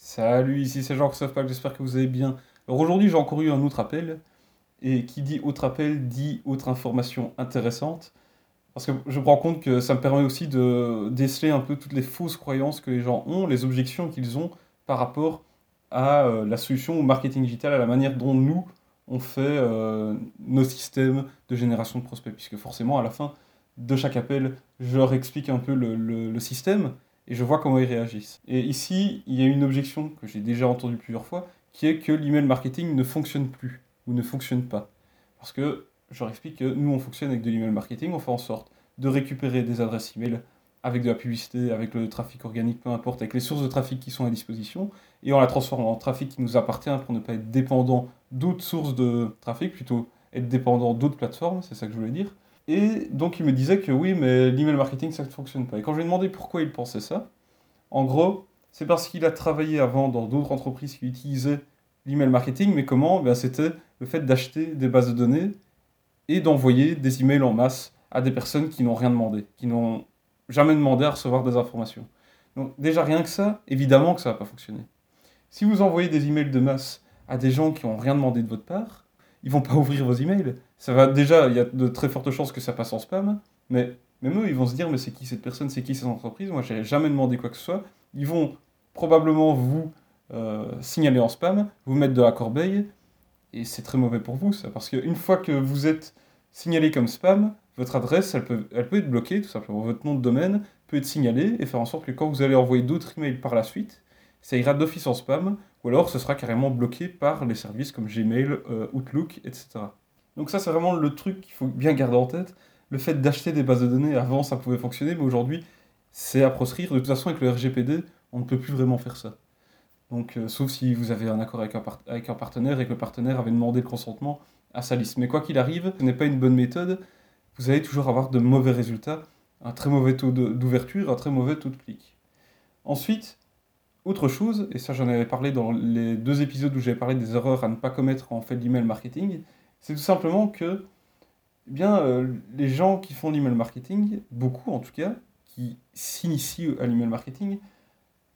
Salut, ici c'est Jean-Christophe Pack, j'espère que vous allez bien. Alors aujourd'hui j'ai encore eu un autre appel, et qui dit autre appel dit autre information intéressante, parce que je me rends compte que ça me permet aussi de déceler un peu toutes les fausses croyances que les gens ont, les objections qu'ils ont par rapport à euh, la solution au marketing digital, à la manière dont nous, on fait euh, nos systèmes de génération de prospects, puisque forcément à la fin de chaque appel, je leur explique un peu le système, et je vois comment ils réagissent. Et ici, il y a une objection que j'ai déjà entendue plusieurs fois, qui est que l'email marketing ne fonctionne plus ou ne fonctionne pas. Parce que je leur explique que nous, on fonctionne avec de l'email marketing, on fait en sorte de récupérer des adresses email avec de la publicité, avec le trafic organique, peu importe, avec les sources de trafic qui sont à disposition, et on la transforme en trafic qui nous appartient pour ne pas être dépendant d'autres sources de trafic, plutôt être dépendant d'autres plateformes, c'est ça que je voulais dire. Et donc il me disait que oui, mais l'email marketing, ça ne fonctionne pas. Et quand je lui ai demandé pourquoi il pensait ça, en gros, c'est parce qu'il a travaillé avant dans d'autres entreprises qui utilisaient l'email marketing, mais comment? Ben, C'était le fait d'acheter des bases de données et d'envoyer des emails en masse à des personnes qui n'ont rien demandé, qui n'ont jamais demandé à recevoir des informations. Donc déjà rien que ça, évidemment que ça ne va pas fonctionner. Si vous envoyez des emails de masse à des gens qui n'ont rien demandé de votre part, ils vont pas ouvrir vos emails. Ça va déjà, il y a de très fortes chances que ça passe en spam, mais même eux, ils vont se dire mais c'est qui cette personne, c'est qui cette entreprise? Moi, j'ai jamais demandé quoi que ce soit. Ils vont probablement vous euh, signaler en spam, vous mettre de la corbeille, et c'est très mauvais pour vous ça, parce qu'une fois que vous êtes signalé comme spam, votre adresse, elle peut, être bloquée, tout simplement. Votre nom de domaine peut être signalé et faire en sorte que quand vous allez envoyer d'autres emails par la suite, ça ira d'office en spam, ou alors ce sera carrément bloqué par les services comme Gmail, euh, Outlook, etc. Donc ça, c'est vraiment le truc qu'il faut bien garder en tête. Le fait d'acheter des bases de données, avant, ça pouvait fonctionner, mais aujourd'hui, c'est à proscrire. De toute façon, avec le RGPD, on ne peut plus vraiment faire ça. Donc, euh, sauf si vous avez un accord avec un, avec un, partenaire et que le partenaire avait demandé le consentement à sa liste. Mais quoi qu'il arrive, ce n'est pas une bonne méthode. Vous allez toujours avoir de mauvais résultats, un très mauvais taux d'ouverture, un très mauvais taux de clic. Ensuite, autre chose, et ça j'en avais parlé dans les deux épisodes où j'avais parlé des erreurs à ne pas commettre en fait l'email marketing, c'est tout simplement que eh bien, euh, les gens qui font l'email marketing, beaucoup en tout cas, qui s'initient à l'email marketing,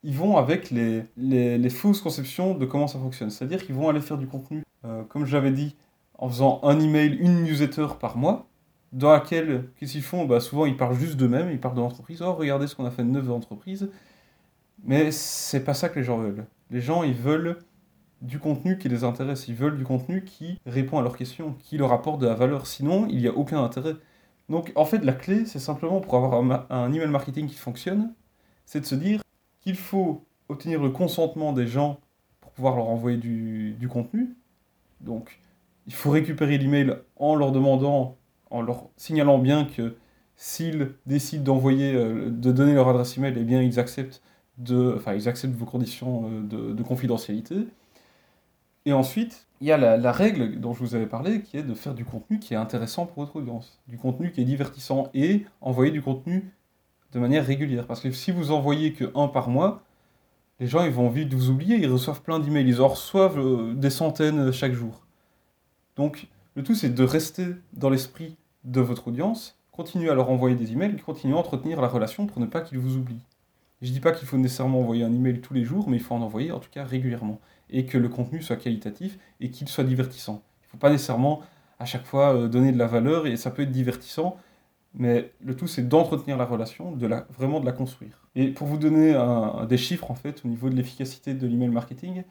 ils vont avec les, les, fausses conceptions de comment ça fonctionne. C'est-à-dire qu'ils vont aller faire du contenu, euh, comme j'avais dit, en faisant un email, une newsletter par mois, dans laquelle, qu'est-ce qu'ils font? Bah, Souvent, ils parlent juste d'eux-mêmes, ils parlent de l'entreprise. Oh, regardez ce qu'on a fait de neuf d'entreprise. Mais c'est pas ça que les gens veulent. Les gens, ils veulent du contenu qui les intéresse. Ils veulent du contenu qui répond à leurs questions, qui leur apporte de la valeur. Sinon, il n'y a aucun intérêt. Donc, en fait, la clé, c'est simplement pour avoir un, email marketing qui fonctionne, c'est de se dire qu'il faut obtenir le consentement des gens pour pouvoir leur envoyer du, du contenu. Donc, il faut récupérer l'email en leur demandant, en leur signalant bien que s'ils décident d'envoyer, euh, de donner leur adresse email, eh bien, ils acceptent de, enfin, ils acceptent vos conditions euh, de, confidentialité. Et ensuite, il y a la, règle dont je vous avais parlé, qui est de faire du contenu qui est intéressant pour votre audience, du contenu qui est divertissant, et envoyer du contenu de manière régulière. Parce que si vous envoyez que un par mois, les gens ils vont vite vous oublier, ils reçoivent plein d'emails, ils en reçoivent euh, des centaines chaque jour. Donc, le tout c'est de rester dans l'esprit de votre audience, continuer à leur envoyer des emails, continuer à entretenir la relation pour ne pas qu'ils vous oublient. Je dis pas qu'il faut nécessairement envoyer un email tous les jours, mais il faut en envoyer en tout cas régulièrement. Et que le contenu soit qualitatif et qu'il soit divertissant. Il ne faut pas nécessairement à chaque fois euh, donner de la valeur et ça peut être divertissant, mais le tout c'est d'entretenir la relation, vraiment de la construire. Et pour vous donner des chiffres en fait au niveau de l'efficacité de l'email marketing,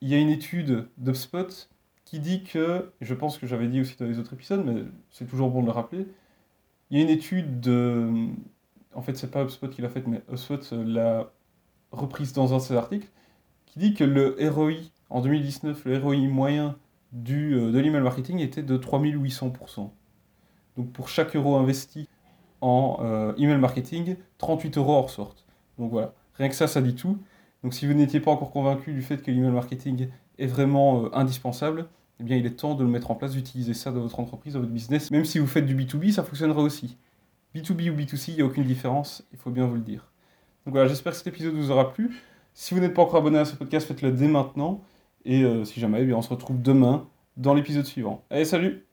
il y a une étude d'UpSpot qui dit que, je pense que j'avais dit aussi dans les autres épisodes, mais c'est toujours bon de le rappeler, il y a une étude de, en fait, c'est pas HubSpot qui l'a fait, mais HubSpot l'a reprise dans un de ses articles, qui dit que le ROI, en 2019, le ROI moyen du, euh, de l'email marketing était de 3800%. Donc pour chaque euro investi en euh, email marketing, 38 euros en ressortent. Donc voilà, rien que ça, ça dit tout. Donc si vous n'étiez pas encore convaincu du fait que l'email marketing est vraiment euh, indispensable, eh bien il est temps de le mettre en place, d'utiliser ça dans votre entreprise, dans votre business. Même si vous faites du B2B, ça fonctionnera aussi. B2B ou B2C, il n'y a aucune différence, il faut bien vous le dire. Donc voilà, j'espère que cet épisode vous aura plu. Si vous n'êtes pas encore abonné à ce podcast, faites-le dès maintenant. Et euh, si jamais, eh on se retrouve demain dans l'épisode suivant. Allez, salut